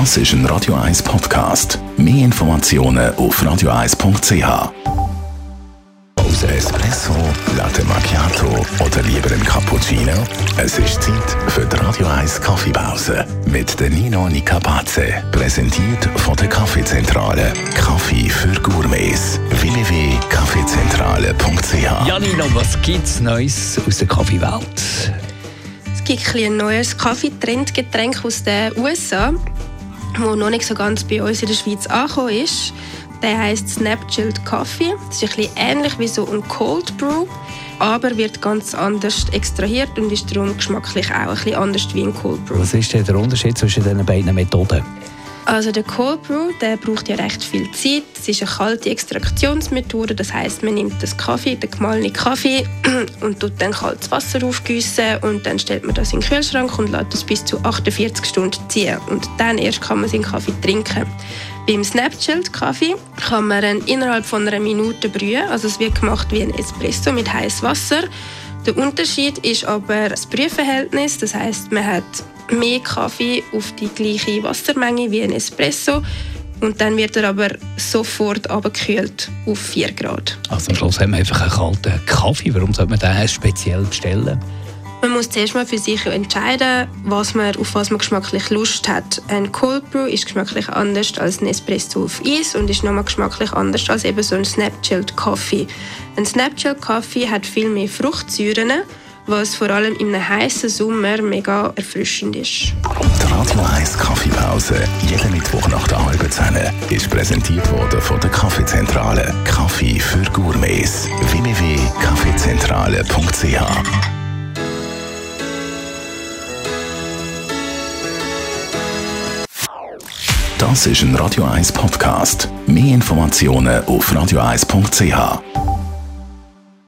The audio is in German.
Das ist ein Radio 1 Podcast. Mehr Informationen auf radio1.ch. Aus Espresso, Latte Macchiato oder lieber ein Cappuccino? Es ist Zeit für die Radio 1 Kaffeepause mit der Nino Nicapace. Präsentiert von der Kaffeezentrale. Kaffee für Gourmets. www.kaffeezentrale.ch Ja, Nino, was gibt's Neues aus der Kaffeewelt? Es gibt ein neues Kaffeetrendgetränk aus den USA, das noch nicht so ganz bei uns in der Schweiz angekommen ist. Der heißt Snap Chilled Coffee. Das ist ein ähnlich wie so ein Cold Brew, aber wird ganz anders extrahiert und ist darum geschmacklich auch ein anders wie ein Cold Brew. Was ist denn der Unterschied zwischen diesen beiden Methoden? Also der Cold Brew, der braucht ja recht viel Zeit. Es ist eine kalte Extraktionsmethode, das heißt, man nimmt das Kaffee, den gemahlenen Kaffee und tut dann kaltes Wasser aufgießen und dann stellt man das in den Kühlschrank und lässt es bis zu 48 Stunden ziehen und dann erst kann man seinen Kaffee trinken. Beim Snapchilled Kaffee kann man ihn innerhalb von einer Minute brühen, also es wird gemacht wie ein Espresso mit heißem Wasser. Der Unterschied ist aber das Brühverhältnis, das heißt, man hat mehr Kaffee auf die gleiche Wassermenge wie ein Espresso und dann wird er aber sofort abgekühlt auf 4 Grad. Also am Schluss haben wir einfach einen kalten Kaffee. Warum sollte man den speziell bestellen? Man muss zuerst mal für sich entscheiden, was man, auf was man geschmacklich Lust hat. Ein Cold Brew ist geschmacklich anders als ein Espresso auf Eis und ist nochmal geschmacklich anders als eben so ein Snapchilled Kaffee. Ein Snapchilled Kaffee hat viel mehr Fruchtsäuren, was vor allem in einem heißen Sommer mega erfrischend ist. Die Radio 1 Kaffeepause, jeden Mittwoch nach der halben Zehn, ist präsentiert worden von der Kaffeezentrale. Kaffee für Gourmets. www.kaffeezentrale.ch Das ist ein Radio 1 Podcast. Mehr Informationen auf radio1.ch.